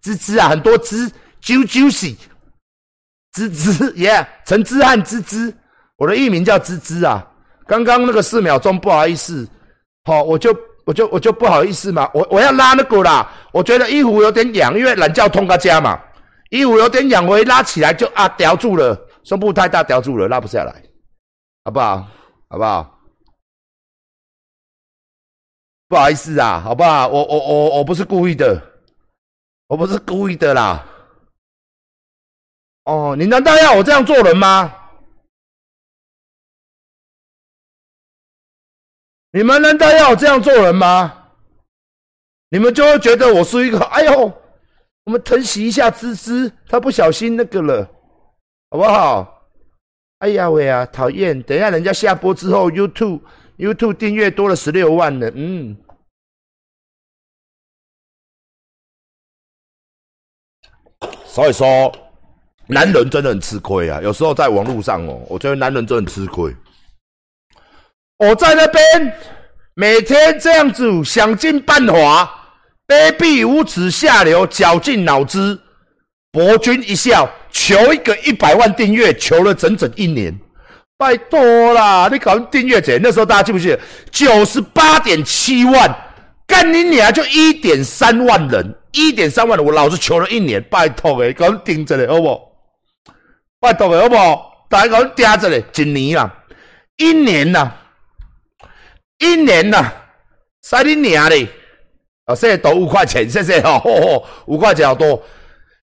芝芝啊，很多芝，ju juicy，芝芝，yeah，陈之汉芝芝，我的艺名叫芝芝啊。刚刚那个四秒钟，不好意思，好，我就我就我就不好意思嘛，我我要拉那个啦，我觉得衣服有点痒，因为懒觉通个家嘛，衣服有点痒，我一拉起来就啊叼住了，胸部太大叼住了，拉不下来，好不好？好不好？不好意思啊，好不好？我我我我不是故意的，我不是故意的啦。哦，你难道要我这样做人吗？你们难道要我这样做人吗？你们就会觉得我是一个…… 哎呦，我们疼惜一下芝芝，他不小心那个了，好不好？哎呀喂啊，讨厌！等一下人家下播之后，YouTube YouTube 订阅多了十六万了，嗯。所以说，男人真的很吃亏啊！有时候在网络上哦，我觉得男人真的很吃亏。我在那边每天这样子想尽办法，卑鄙无耻下流，绞尽脑汁，博君一笑，求一个一百万订阅，求了整整一年。拜托啦，你搞订阅者，那时候大家记不记得？九十八点七万，干你娘就一点三万人。一点三万人，我老子求了一年，拜托诶，搞盯着嘞，好不？拜托诶，好不？大家搞盯着嘞，一年啦，一年呐，一年呐，塞你娘嘞！啊，谢谢五块钱，谢谢哈，五块钱好多。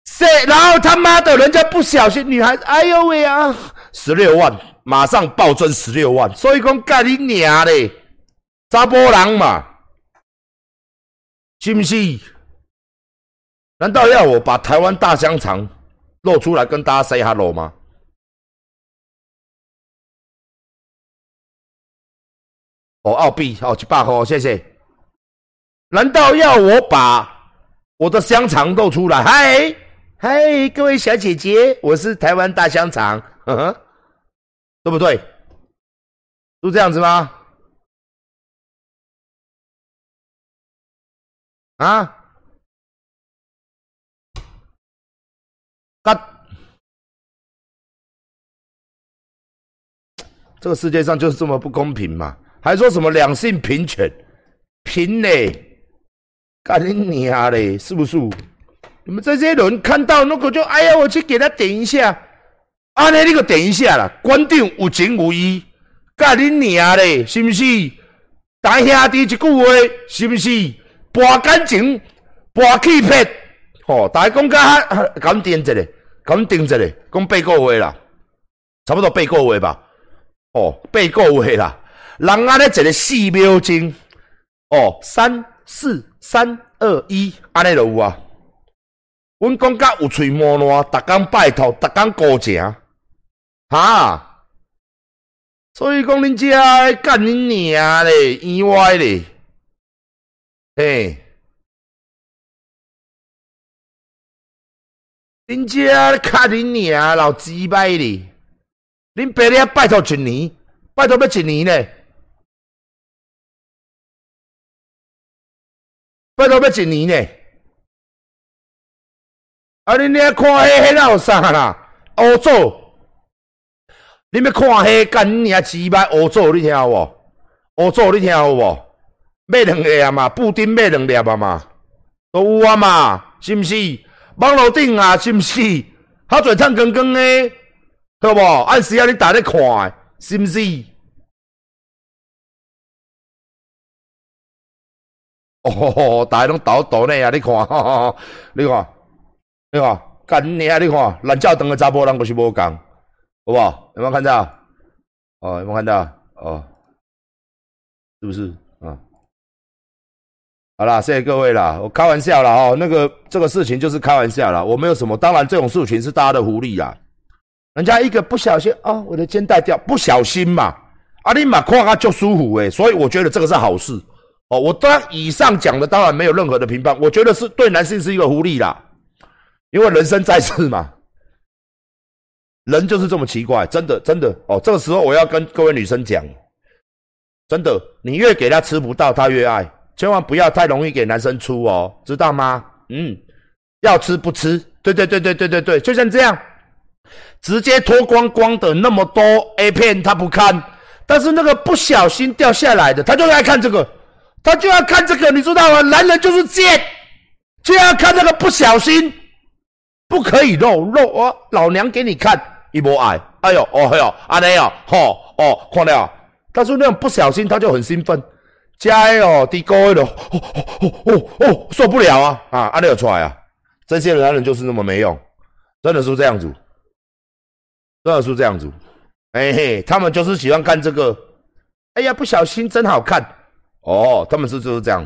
谢，然后他妈的，人家不小心，女孩子，哎呦喂啊，十六万，马上暴增十六万，所以讲干你娘嘞，查甫人嘛，是不是？难道要我把台湾大香肠露出来跟大家 say hello 吗？哦，澳币哦，一百块，谢谢。难道要我把我的香肠露出来？嗨嗨，各位小姐姐，我是台湾大香肠，呵呵，对不对？是这样子吗？啊？这个世界上就是这么不公平嘛？还说什么两性平权？平嘞，干你娘嘞！是不是？你们这些人看到那个就哎呀，我去给他点一下，啊，那你个点一下啦，关定有情无义，干你娘嘞！是不是？大兄弟一句话，是不是？博感情，博气魄，吼！大家讲甲咁点着嘞。咁定着咧，讲八个月啦，差不多八个月吧。哦，八个月啦，人安尼一个四秒钟，哦，三四三二一，安尼就有啊。阮讲甲有喙毛烂，逐工拜托，逐工高情，哈。所以讲恁遮干恁娘咧，意外咧，嘿。恁遮卡恁娘老鸡掰哩！恁爸咧拜托一年，拜托要一年咧？拜托要一年咧？啊！恁遐看迄迄哪有啥啦？乌做！恁要看迄干娘鸡掰乌做，你听有无？乌做你听有无？买两个啊嘛，布丁买两粒啊嘛，都有啊嘛，是毋是？网络顶啊，是毋是？好侪唱光光诶，好无？按时啊，你逐日看，是毋是？哦，大家拢倒倒呢啊！你看，你看，你看，干你啊！你看，懒觉长的查甫人就是无共，好无？有没有看到？哦，有没有看到？哦，是不是？啊好啦，谢谢各位啦，我开玩笑啦哦，那个这个事情就是开玩笑啦，我没有什么。当然，这种事情是大家的福利啦。人家一个不小心啊，我的肩带掉，不小心嘛，阿你马胯他就舒服诶，所以我觉得这个是好事哦。我当以上讲的当然没有任何的评判，我觉得是对男性是一个福利啦，因为人生在世嘛，人就是这么奇怪，真的真的哦。这个时候我要跟各位女生讲，真的，你越给他吃不到，他越爱。千万不要太容易给男生出哦，知道吗？嗯，要吃不吃？对对对对对对对，就像这样，直接脱光光的那么多 A 片他不看，但是那个不小心掉下来的，他就爱看这个，他就要看这个，你知道吗？男人就是贱，就要看那个不小心，不可以露露哦老娘给你看，一波爱，哎呦哦嘿呦，阿内哦，吼哦，看到，他说那种不小心他就很兴奋。加油，低高的，哦哦哦哦哦，受不了啊啊！阿内有出来啊！这些男人就是那么没用，真的是这样子，真的是这样子。哎嘿，他们就是喜欢看这个。哎呀，不小心真好看哦！他们是就是这样，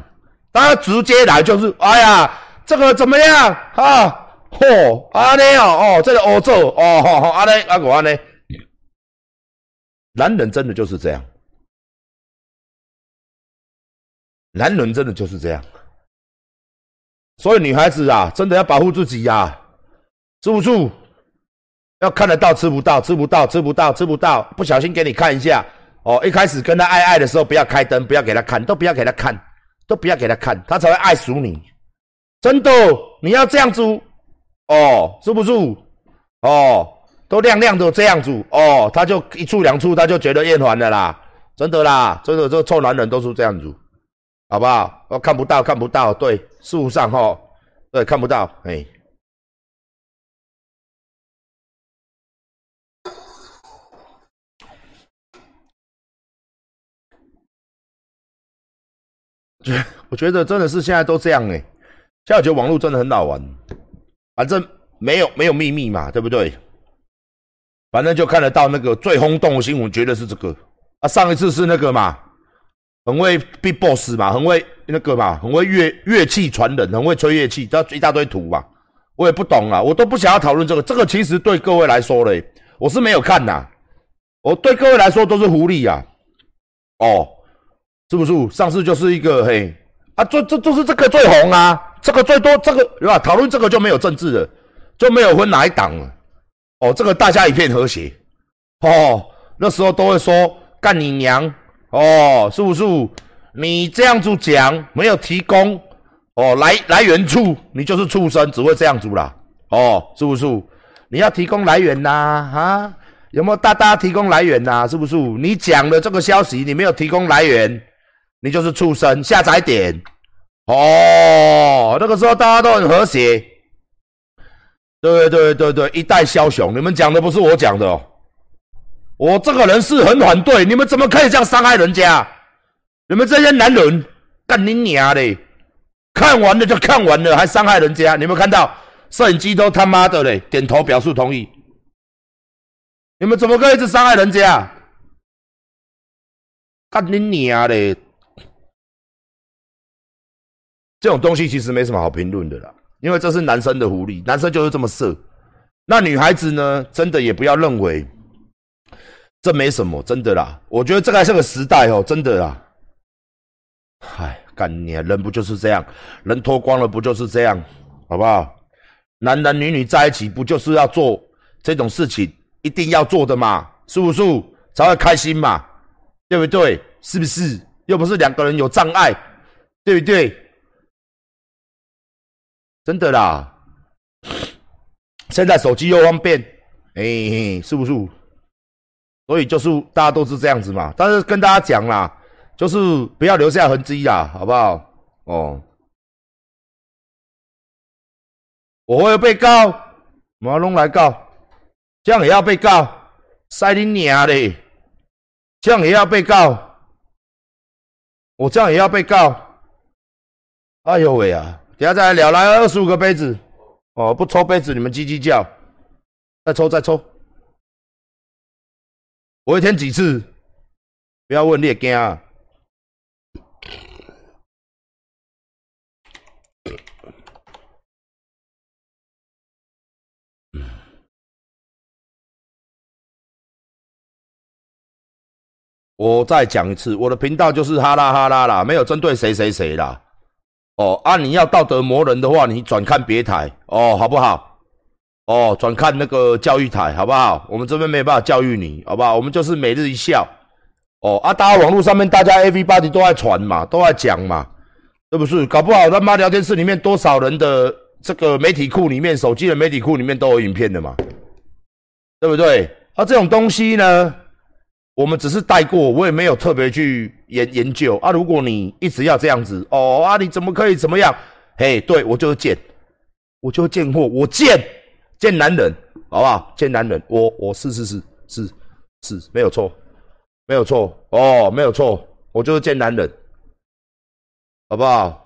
他直接来就是，哎呀，这个怎么样啊？嚯，阿内哦哦，这个欧洲哦，阿内阿我阿内，男人真的就是这样。男人真的就是这样，所以女孩子啊，真的要保护自己呀，住不住？要看得到吃不到，吃不到吃不到吃不到，不小心给你看一下哦。一开始跟他爱爱的时候，不要开灯，不要给他看，都不要给他看，都不要给他看，他才会爱死你。真的，你要这样子哦，住不住？哦，都亮亮的这样子哦，他就一处两处他就觉得厌烦了啦，真的啦，真的，这个臭男人都是这样子。好不好？哦，看不到，看不到，对，树上哈，对，看不到，哎，觉 我觉得真的是现在都这样哎，现在我觉得网络真的很好玩，反正没有没有秘密嘛，对不对？反正就看得到那个最轰动的新闻，绝对是这个啊，上一次是那个嘛。很会 B boss 嘛，很会那个嘛，很会乐乐器传人，很会吹乐器，这一大堆图嘛。我也不懂啊，我都不想要讨论这个。这个其实对各位来说嘞，我是没有看呐。我对各位来说都是狐狸呀。哦，是不是？上次就是一个嘿啊，这这就是这个最红啊，这个最多，这个对吧？讨论这个就没有政治了，就没有分哪一党了。哦，这个大家一片和谐。哦，那时候都会说干你娘。哦，是不是？你这样子讲，没有提供哦来来源处，你就是畜生，只会这样子啦。哦，是不是？你要提供来源呐？啊，有没有大大提供来源呐？是不是？你讲的这个消息，你没有提供来源，你就是畜生。下载点。哦，那个时候大家都很和谐。对对对对，一代枭雄，你们讲的不是我讲的哦。我这个人是很反对，你们怎么可以这样伤害人家？你们这些男人干你娘的！看完了就看完了，还伤害人家？你们看到摄影机都他妈的嘞，点头表示同意。你们怎么可以一直伤害人家？干你娘的！这种东西其实没什么好评论的啦，因为这是男生的狐狸，男生就是这么色。那女孩子呢？真的也不要认为。这没什么，真的啦。我觉得这个还是个时代哦，真的啦。唉，干你啊！人不就是这样？人脱光了不就是这样？好不好？男男女女在一起不就是要做这种事情，一定要做的嘛？是不是？才会开心嘛？对不对？是不是？又不是两个人有障碍，对不对？真的啦。现在手机又方便，哎，是不是？所以就是大家都是这样子嘛，但是跟大家讲啦，就是不要留下痕迹啦，好不好？哦，我会被告，马龙来告，这样也要被告，塞你娘的，这样也要被告，我这样也要被告，哎呦喂啊！等下再来聊，来二十五个杯子，哦，不抽杯子你们叽叽叫，再抽再抽。我一天几次？不要问，你也惊啊！我再讲一次，我的频道就是哈啦哈啦啦，没有针对谁谁谁啦。哦，啊，你要道德磨人的话，你转看别台哦，好不好？哦，转看那个教育台好不好？我们这边没办法教育你，好不好？我们就是每日一笑。哦啊，大家网络上面大家 A V body 都在传嘛，都在讲嘛，是不是？搞不好他妈聊天室里面多少人的这个媒体库里面，手机的媒体库里面都有影片的嘛，对不对？啊，这种东西呢，我们只是带过，我也没有特别去研研究啊。如果你一直要这样子，哦啊，你怎么可以怎么样？嘿，对我就是贱，我就是贱货，我贱贱男人，好不好？贱男人，我我是是是是是没有错，没有错哦，没有错，我就是贱男人，好不好？